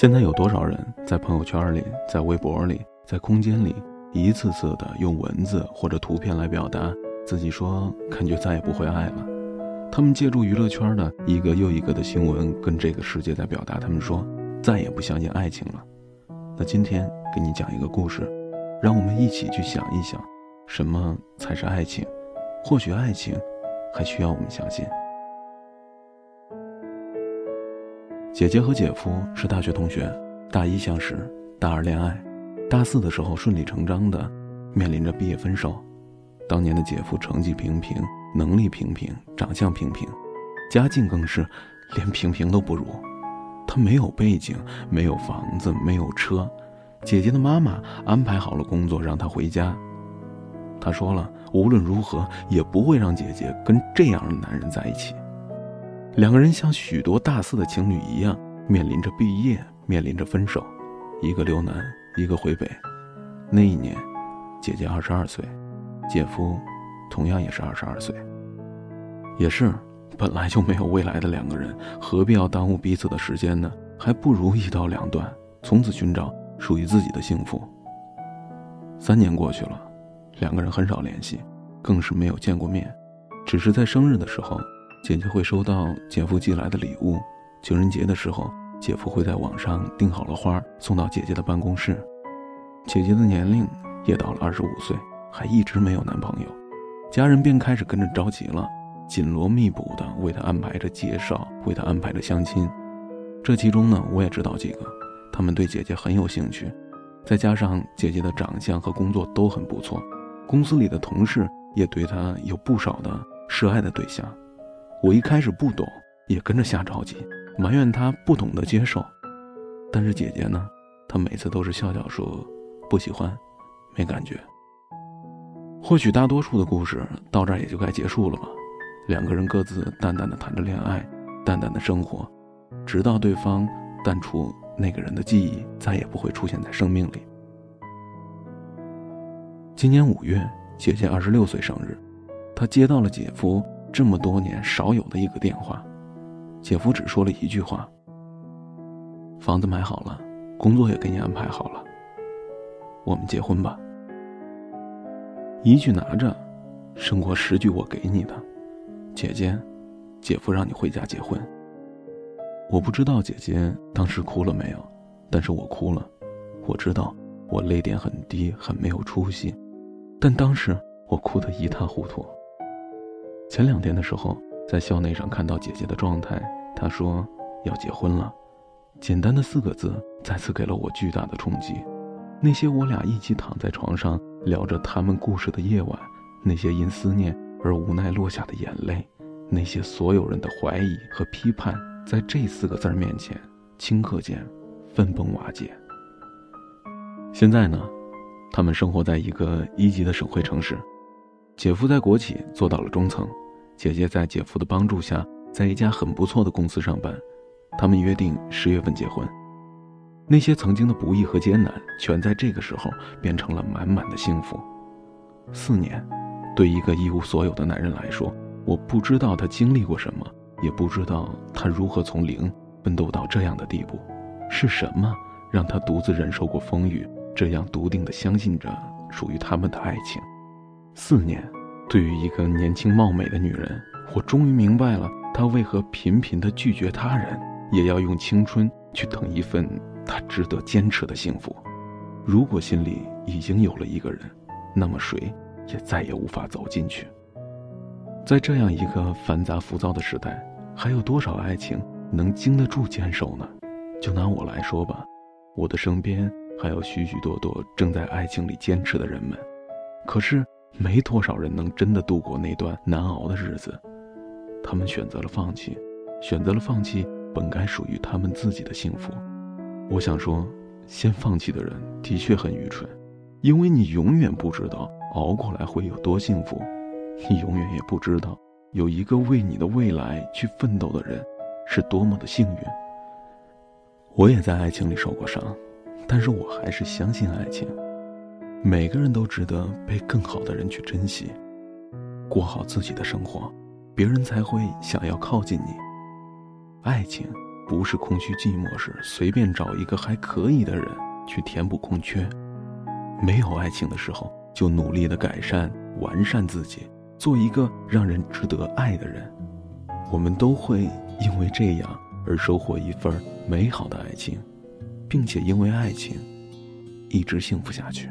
现在有多少人在朋友圈里、在微博里、在空间里，一次次的用文字或者图片来表达自己说感觉再也不会爱了？他们借助娱乐圈的一个又一个的新闻，跟这个世界在表达他们说再也不相信爱情了。那今天给你讲一个故事，让我们一起去想一想，什么才是爱情？或许爱情还需要我们相信。姐姐和姐夫是大学同学，大一相识，大二恋爱，大四的时候顺理成章的面临着毕业分手。当年的姐夫成绩平平，能力平平，长相平平，家境更是连平平都不如。他没有背景，没有房子，没有车。姐姐的妈妈安排好了工作，让他回家。他说了，无论如何也不会让姐姐跟这样的男人在一起。两个人像许多大四的情侣一样，面临着毕业，面临着分手，一个留南，一个回北。那一年，姐姐二十二岁，姐夫同样也是二十二岁。也是，本来就没有未来的两个人，何必要耽误彼此的时间呢？还不如一刀两断，从此寻找属于自己的幸福。三年过去了，两个人很少联系，更是没有见过面，只是在生日的时候。姐姐会收到姐夫寄来的礼物，情人节的时候，姐夫会在网上订好了花送到姐姐的办公室。姐姐的年龄也到了二十五岁，还一直没有男朋友，家人便开始跟着着急了，紧锣密鼓的为她安排着介绍，为她安排着相亲。这其中呢，我也知道几个，他们对姐姐很有兴趣，再加上姐姐的长相和工作都很不错，公司里的同事也对她有不少的示爱的对象。我一开始不懂，也跟着瞎着急，埋怨他不懂得接受。但是姐姐呢，她每次都是笑笑说不喜欢，没感觉。或许大多数的故事到这儿也就该结束了吧。两个人各自淡淡的谈着恋爱，淡淡的生活，直到对方淡出那个人的记忆，再也不会出现在生命里。今年五月，姐姐二十六岁生日，她接到了姐夫。这么多年少有的一个电话，姐夫只说了一句话：“房子买好了，工作也给你安排好了，我们结婚吧。”一句拿着，胜过十句我给你的。姐姐，姐夫让你回家结婚。我不知道姐姐当时哭了没有，但是我哭了。我知道我泪点很低，很没有出息，但当时我哭得一塌糊涂。前两天的时候，在校内上看到姐姐的状态，她说要结婚了，简单的四个字再次给了我巨大的冲击。那些我俩一起躺在床上聊着他们故事的夜晚，那些因思念而无奈落下的眼泪，那些所有人的怀疑和批判，在这四个字面前，顷刻间分崩瓦解。现在呢，他们生活在一个一级的省会城市。姐夫在国企做到了中层，姐姐在姐夫的帮助下，在一家很不错的公司上班。他们约定十月份结婚。那些曾经的不易和艰难，全在这个时候变成了满满的幸福。四年，对一个一无所有的男人来说，我不知道他经历过什么，也不知道他如何从零奋斗到这样的地步。是什么让他独自忍受过风雨，这样笃定地相信着属于他们的爱情？四年，对于一个年轻貌美的女人，我终于明白了她为何频频的拒绝他人，也要用青春去等一份她值得坚持的幸福。如果心里已经有了一个人，那么谁也再也无法走进去。在这样一个繁杂浮躁的时代，还有多少爱情能经得住坚守呢？就拿我来说吧，我的身边还有许许多多正在爱情里坚持的人们，可是。没多少人能真的度过那段难熬的日子，他们选择了放弃，选择了放弃本该属于他们自己的幸福。我想说，先放弃的人的确很愚蠢，因为你永远不知道熬过来会有多幸福，你永远也不知道有一个为你的未来去奋斗的人是多么的幸运。我也在爱情里受过伤，但是我还是相信爱情。每个人都值得被更好的人去珍惜，过好自己的生活，别人才会想要靠近你。爱情不是空虚寂寞时随便找一个还可以的人去填补空缺，没有爱情的时候就努力的改善完善自己，做一个让人值得爱的人。我们都会因为这样而收获一份美好的爱情，并且因为爱情一直幸福下去。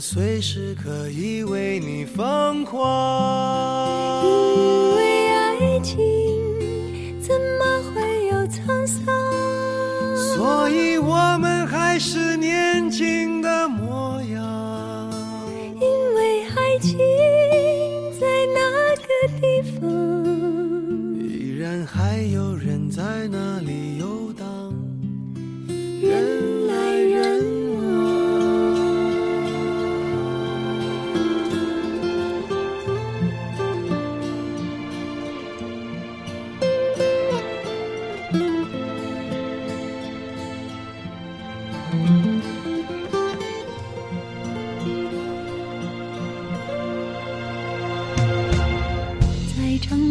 随时可以为你疯狂，因为爱情怎么会有沧桑？所以